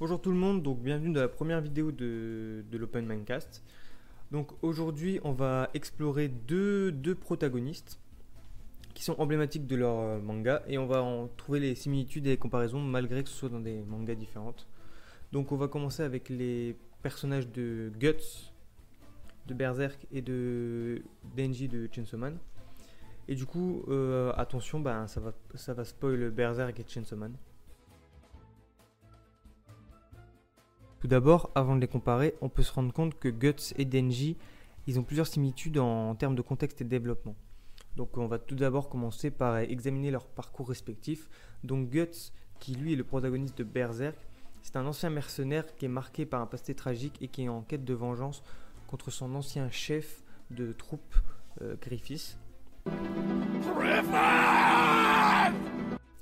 Bonjour tout le monde, donc bienvenue dans la première vidéo de, l'Open Mindcast. Donc aujourd'hui on va explorer deux, deux, protagonistes qui sont emblématiques de leur euh, manga et on va en trouver les similitudes et les comparaisons malgré que ce soit dans des mangas différentes. Donc on va commencer avec les personnages de Guts de Berserk et de Denji de Chainsaw Man. Et du coup, euh, attention, ben, ça, va, ça va spoil Berserk et Chainsaw Man. Tout d'abord, avant de les comparer, on peut se rendre compte que Guts et Denji, ils ont plusieurs similitudes en, termes de contexte et de développement. Donc on va tout d'abord commencer par examiner leur parcours respectif. Donc Guts, qui lui est le protagoniste de Berserk, c'est un ancien mercenaire qui est marqué par un passé tragique et qui est en quête de vengeance contre son ancien chef de troupe, euh, Griffiths.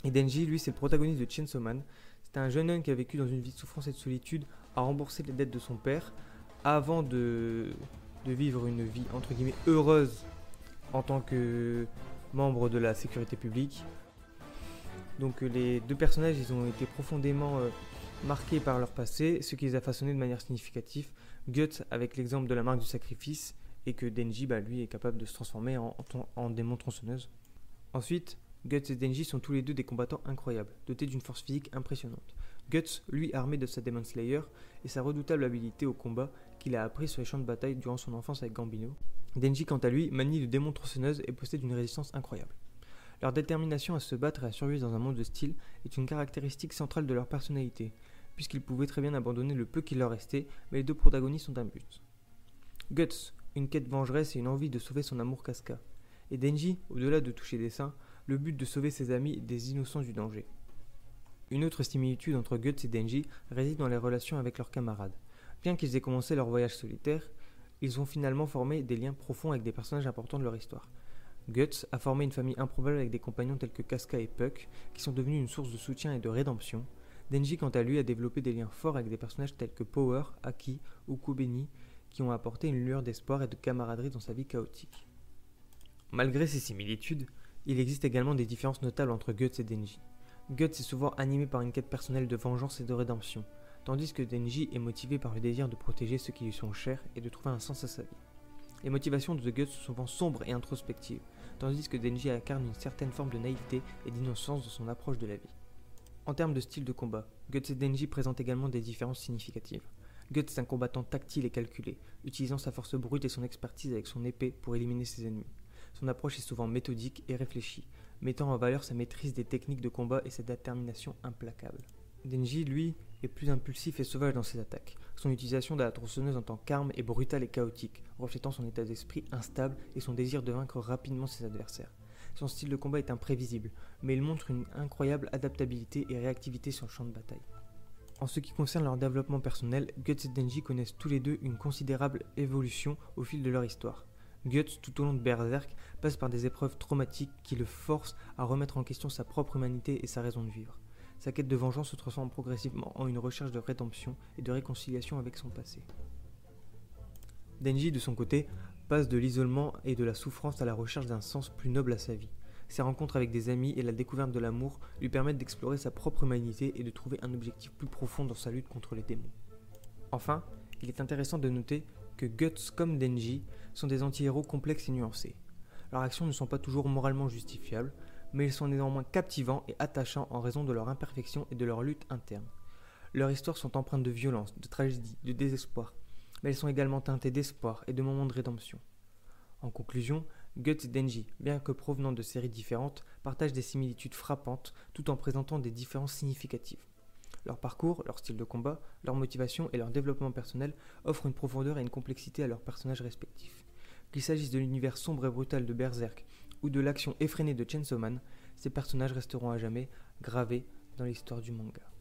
Et Denji, lui, c'est le protagoniste de Chainsaw Man. C'est un jeune homme qui a vécu dans une vie de souffrance et de solitude, a remboursé les dettes de son père avant de, de vivre une vie entre guillemets heureuse en tant que membre de la sécurité publique. Donc euh, les deux personnages, ils ont été profondément euh, marqués par leur passé, ce qui les a façonnés de manière significative. Guts avec l'exemple de la marque du sacrifice et que Denji, bah, lui, est capable de se transformer en, en démon tronçonneuse. Ensuite, Guts et Denji sont tous les deux des combattants incroyables, dotés d'une force physique impressionnante. Guts, lui, armé de sa Demon Slayer et sa redoutable habilité au combat qu'il a appris sur les champs de bataille durant son enfance avec Gambino. Denji, quant à lui, manie de démon tronçonneuse et possède une résistance incroyable. Leur détermination à se battre et à survivre dans un monde de style est une caractéristique centrale de leur personnalité, puisqu'ils pouvaient très bien abandonner le peu qu'il leur restait, mais les deux protagonistes ont un but. Guts, une quête vengeresse et une envie de sauver son amour Casca. Et Denji, au-delà de toucher des seins, le but de sauver ses amis des innocents du danger. Une autre similitude entre Guts et Denji réside dans les relations avec leurs camarades. Bien qu'ils aient commencé leur voyage solitaire, ils ont finalement formé des liens profonds avec des personnages importants de leur histoire. Guts a formé une famille improbable avec des compagnons tels que Casca et Puck, qui sont devenus une source de soutien et de rédemption. Denji, quant à lui, a développé des liens forts avec des personnages tels que Power, Aki ou Kubeni, qui ont apporté une lueur d'espoir et de camaraderie dans sa vie chaotique. Malgré ces similitudes, il existe également des différences notables entre Guts et Denji. Guts est souvent animé par une quête personnelle de vengeance et de rédemption, tandis que Denji est motivé par le désir de protéger ceux qui lui sont chers et de trouver un sens à sa vie. Les motivations de Guts sont souvent sombres et introspectives, tandis que Denji incarne une certaine forme de naïveté et d'innocence dans son approche de la vie. En termes de style de combat, Guts et Denji présentent également des différences significatives. Guts est un combattant tactile et calculé, utilisant sa force brute et son expertise avec son épée pour éliminer ses ennemis. Son approche est souvent méthodique et réfléchie, mettant en valeur sa maîtrise des techniques de combat et sa détermination implacable. Denji, lui, est plus impulsif et sauvage dans ses attaques. Son utilisation de la tronçonneuse en tant qu'arme est brutale et chaotique, reflétant son état d'esprit instable et son désir de vaincre rapidement ses adversaires. Son style de combat est imprévisible, mais il montre une incroyable adaptabilité et réactivité sur le champ de bataille. En ce qui concerne leur développement personnel, Guts et Denji connaissent tous les deux une considérable évolution au fil de leur histoire. Guts, tout au long de Berserk, passe par des épreuves traumatiques qui le forcent à remettre en question sa propre humanité et sa raison de vivre. Sa quête de vengeance se transforme progressivement en une recherche de rédemption et de réconciliation avec son passé. Denji, de son côté, passe de l'isolement et de la souffrance à la recherche d'un sens plus noble à sa vie. Ses rencontres avec des amis et la découverte de l'amour lui permettent d'explorer sa propre humanité et de trouver un objectif plus profond dans sa lutte contre les démons. Enfin, il est intéressant de noter que Guts comme Denji sont des anti-héros complexes et nuancés. Leurs actions ne sont pas toujours moralement justifiables, mais ils sont néanmoins captivants et attachants en raison de leur imperfection et de leur lutte interne. Leurs histoires sont empreintes de violence, de tragédie, de désespoir, mais elles sont également teintées d'espoir et de moments de rédemption. En conclusion, Guts et Denji, bien que provenant de séries différentes, partagent des similitudes frappantes tout en présentant des différences significatives. Leur parcours, leur style de combat, leur motivation et leur développement personnel offrent une profondeur et une complexité à leurs personnages respectifs. Qu'il s'agisse de l'univers sombre et brutal de Berserk ou de l'action effrénée de Chainsaw Man, ces personnages resteront à jamais gravés dans l'histoire du manga.